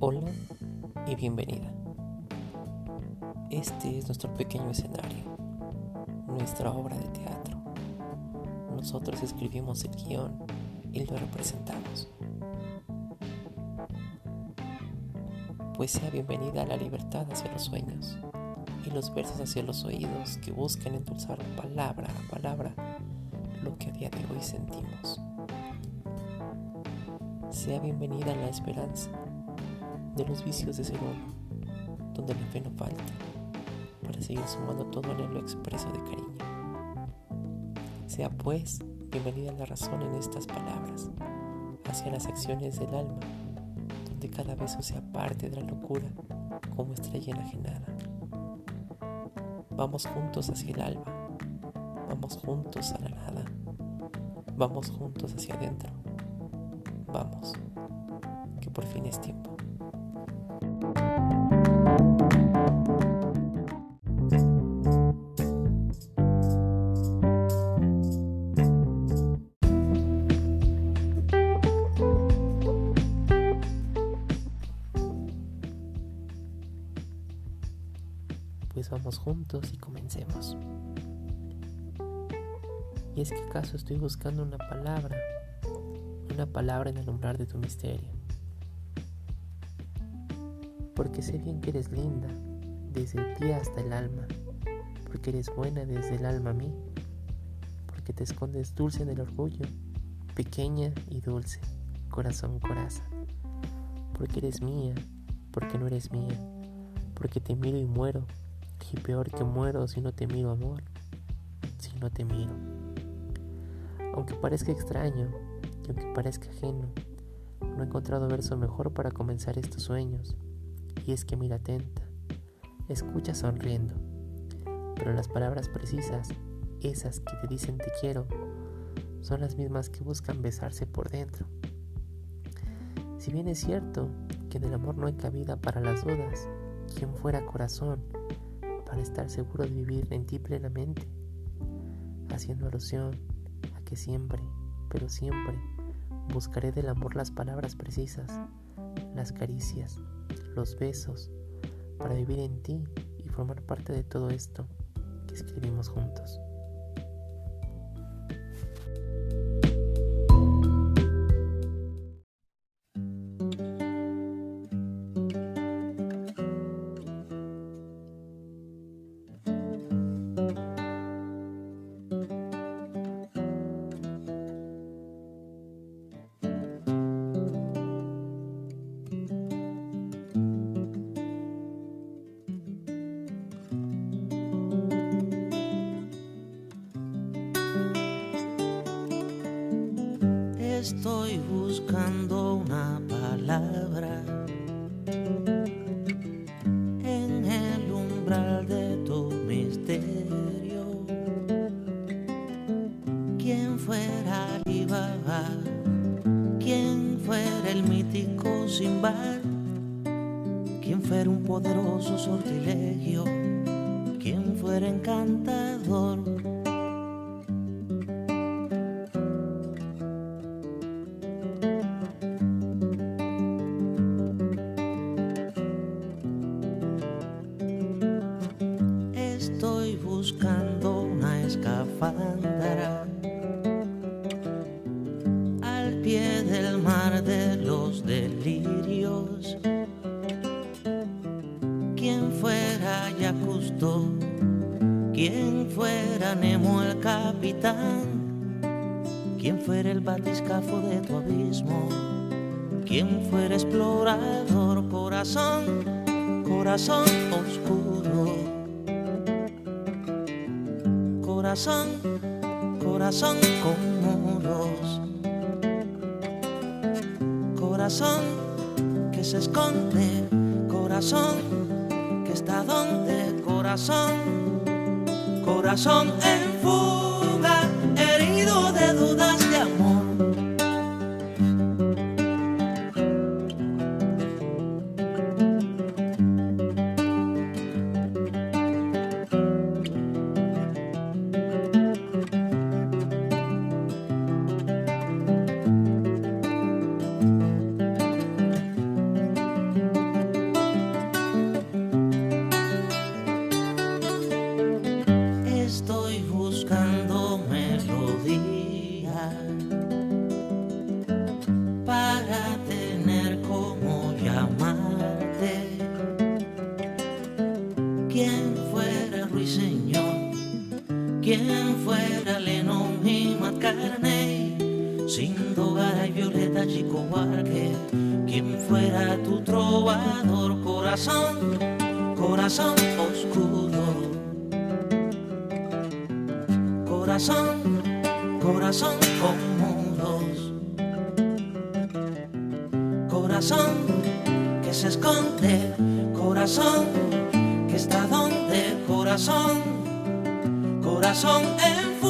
Hola y bienvenida. Este es nuestro pequeño escenario, nuestra obra de teatro. Nosotros escribimos el guion y lo representamos. Pues sea bienvenida a la libertad hacia los sueños y los versos hacia los oídos que buscan endulzar palabra a palabra lo que a día de hoy sentimos. Sea bienvenida la esperanza de los vicios de ser uno, donde la fe no falta, para seguir sumando todo en lo expreso de cariño. Sea pues bienvenida la razón en estas palabras, hacia las acciones del alma, donde cada beso sea parte de la locura como estrella enajenada. Vamos juntos hacia el alma, vamos juntos a la nada, vamos juntos hacia adentro, vamos juntos y comencemos. Y es que acaso estoy buscando una palabra, una palabra en el umbral de tu misterio. Porque sé bien que eres linda, desde el pie hasta el alma, porque eres buena desde el alma a mí, porque te escondes dulce en el orgullo, pequeña y dulce, corazón coraza, porque eres mía, porque no eres mía, porque te miro y muero, y peor que muero si no te miro amor, si no te miro. Aunque parezca extraño, y aunque parezca ajeno, no he encontrado verso mejor para comenzar estos sueños y es que mira atenta, escucha sonriendo, pero las palabras precisas, esas que te dicen te quiero, son las mismas que buscan besarse por dentro. Si bien es cierto que en el amor no hay cabida para las dudas, quien fuera corazón para estar seguro de vivir en ti plenamente, haciendo alusión a que siempre, pero siempre, buscaré del amor las palabras precisas, las caricias, los besos, para vivir en ti y formar parte de todo esto que escribimos juntos. Buscando una palabra en el umbral de tu misterio. ¿Quién fuera Alibaba? ¿Quién fuera el mítico Simba? ¿Quién fuera un poderoso sortilegio? ¿Quién fuera encantador? Quien fuera Nemo el capitán, quien fuera el batiscafo de tu abismo, quien fuera explorador, corazón, corazón oscuro corazón, corazón con muros. Corazón que se esconde, corazón que está donde, corazón, corazón en fuga, Tener como llamarte. ¿Quién fuera Ruiseñor? ¿Quién fuera Lenom y Macarney? Sin doga y violeta y cobarque. ¿Quién fuera tu trovador? Corazón, corazón oscuro. Corazón, corazón oscuro. Está donde, corazón, corazón en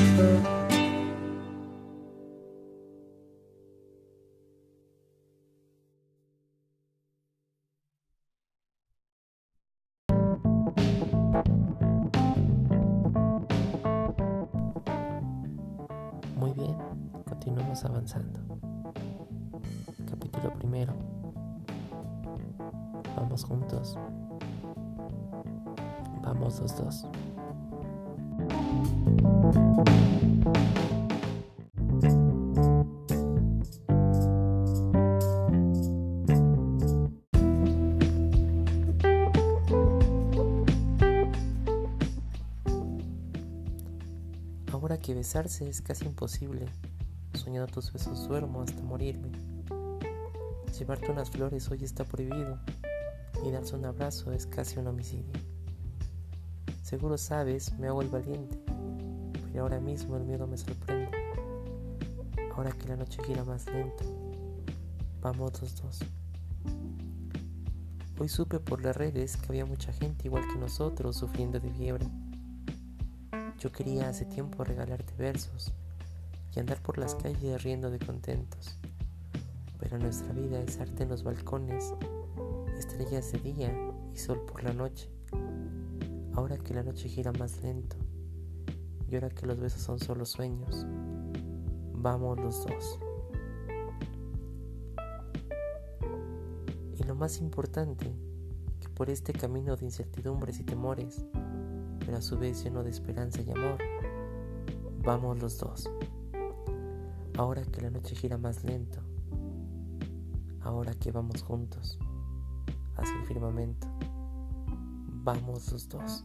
Muy bien, continuamos avanzando. Capítulo primero. Vamos juntos. Vamos los dos. Ahora que besarse es casi imposible, soñando tus besos duermo hasta morirme. Llevarte unas flores hoy está prohibido y darse un abrazo es casi un homicidio. Seguro sabes, me hago el valiente, pero ahora mismo el miedo me sorprende. Ahora que la noche gira más lento, vamos los dos. Hoy supe por las redes que había mucha gente igual que nosotros sufriendo de fiebre. Yo quería hace tiempo regalarte versos y andar por las calles riendo de contentos. Pero nuestra vida es arte en los balcones, estrellas de día y sol por la noche. Ahora que la noche gira más lento y ahora que los besos son solo sueños, vamos los dos. Y lo más importante, que por este camino de incertidumbres y temores, pero a su vez lleno de esperanza y amor, vamos los dos. Ahora que la noche gira más lento, ahora que vamos juntos hacia el firmamento, vamos los dos.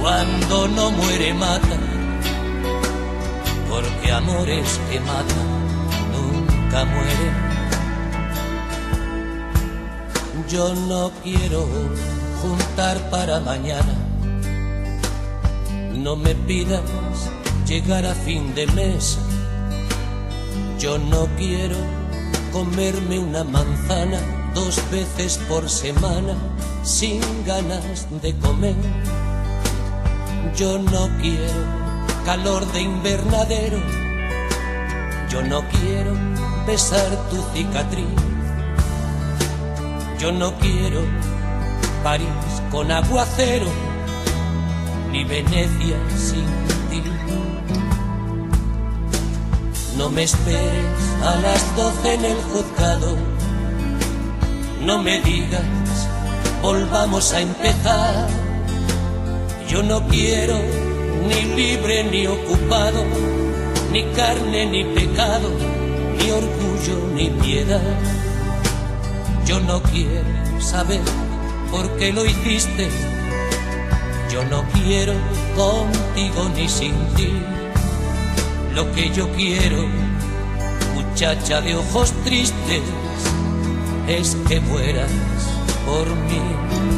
cuando no muere mata. Porque amores que matan nunca mueren. Yo no quiero juntar para mañana. No me pidas llegar a fin de mes. Yo no quiero comerme una manzana dos veces por semana sin ganas de comer. Yo no quiero calor de invernadero. Yo no quiero besar tu cicatriz. Yo no quiero París con aguacero, ni Venecia sin ti. No me esperes a las doce en el juzgado. No me digas, volvamos a empezar. Yo no quiero ni libre ni ocupado, ni carne ni pecado, ni orgullo ni piedad. Yo no quiero saber por qué lo hiciste. Yo no quiero contigo ni sin ti. Lo que yo quiero, muchacha de ojos tristes, es que mueras por mí.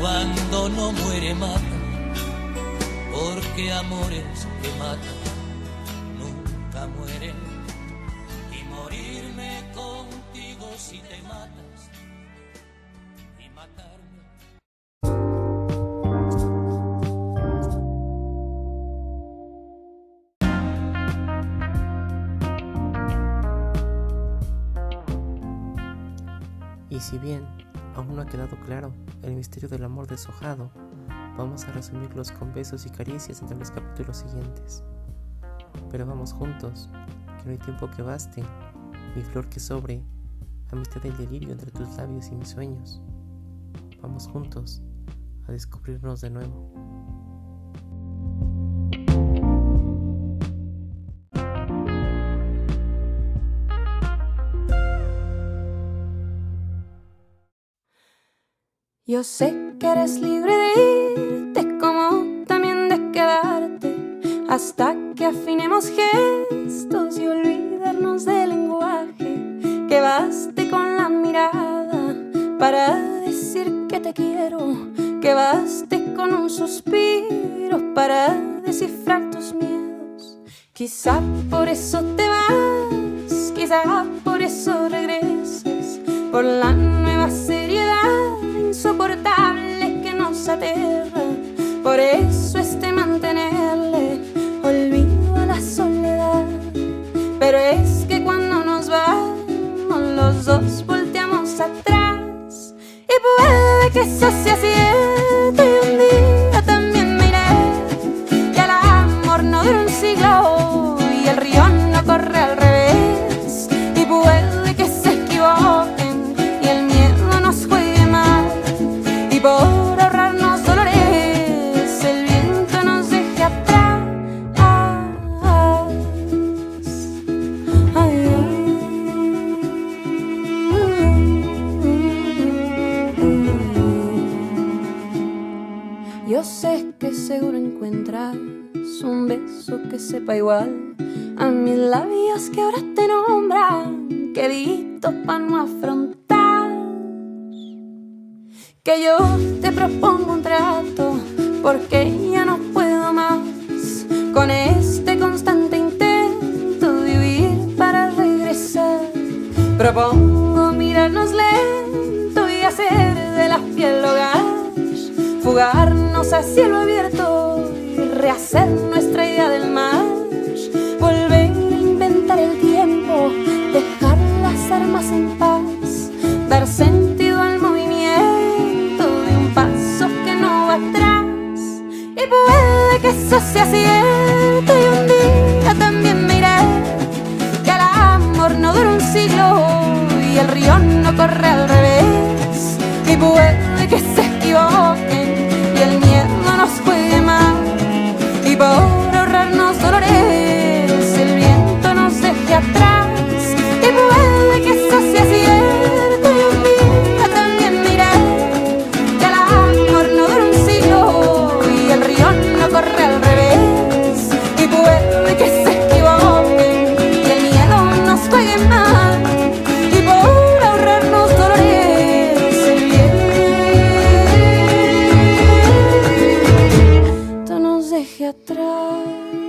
cuando no muere mata, porque amores que matan nunca mueren. Y morirme contigo si te matas y matarme. Y si bien aún no ha quedado claro el misterio del amor deshojado, vamos a resumirlos con besos y caricias entre los capítulos siguientes. Pero vamos juntos, que no hay tiempo que baste, mi flor que sobre, amistad del delirio entre tus labios y mis sueños. Vamos juntos a descubrirnos de nuevo. Yo sé que eres libre de irte como quedarte hasta que afinemos gestos y olvidarnos del lenguaje. Que baste con la mirada para decir que te quiero. Que baste con un suspiro para descifrar tus miedos. Quizá por eso te vas, quizá por eso regresas, por la nueva seriedad Por eso este mantenerle olvido a la soledad. Pero es que cuando nos vamos, los dos volteamos atrás. Y puede que eso sea cierto y un día también me iré. Que el amor no dura un siglo y el río no corre al revés. Y puede que se equivoquen y el miedo nos juegue mal. Y por seguro encuentras un beso que sepa igual a mis labios que ahora te nombran, querido para no afrontar. Que yo te propongo un trato porque ya no puedo más con este constante intento de huir para regresar. Propongo mirarnos lento y hacer de la piel hogar, fugarnos a cielo abierto y rehacer nuestra idea del mar, volver a inventar el tiempo, dejar las armas en paz, dar sentido al movimiento de un paso que no va atrás. Y puede que eso sea cierto y un día también me iré, que el amor no dura un siglo y el río no corre al revés. Y puede que atrás.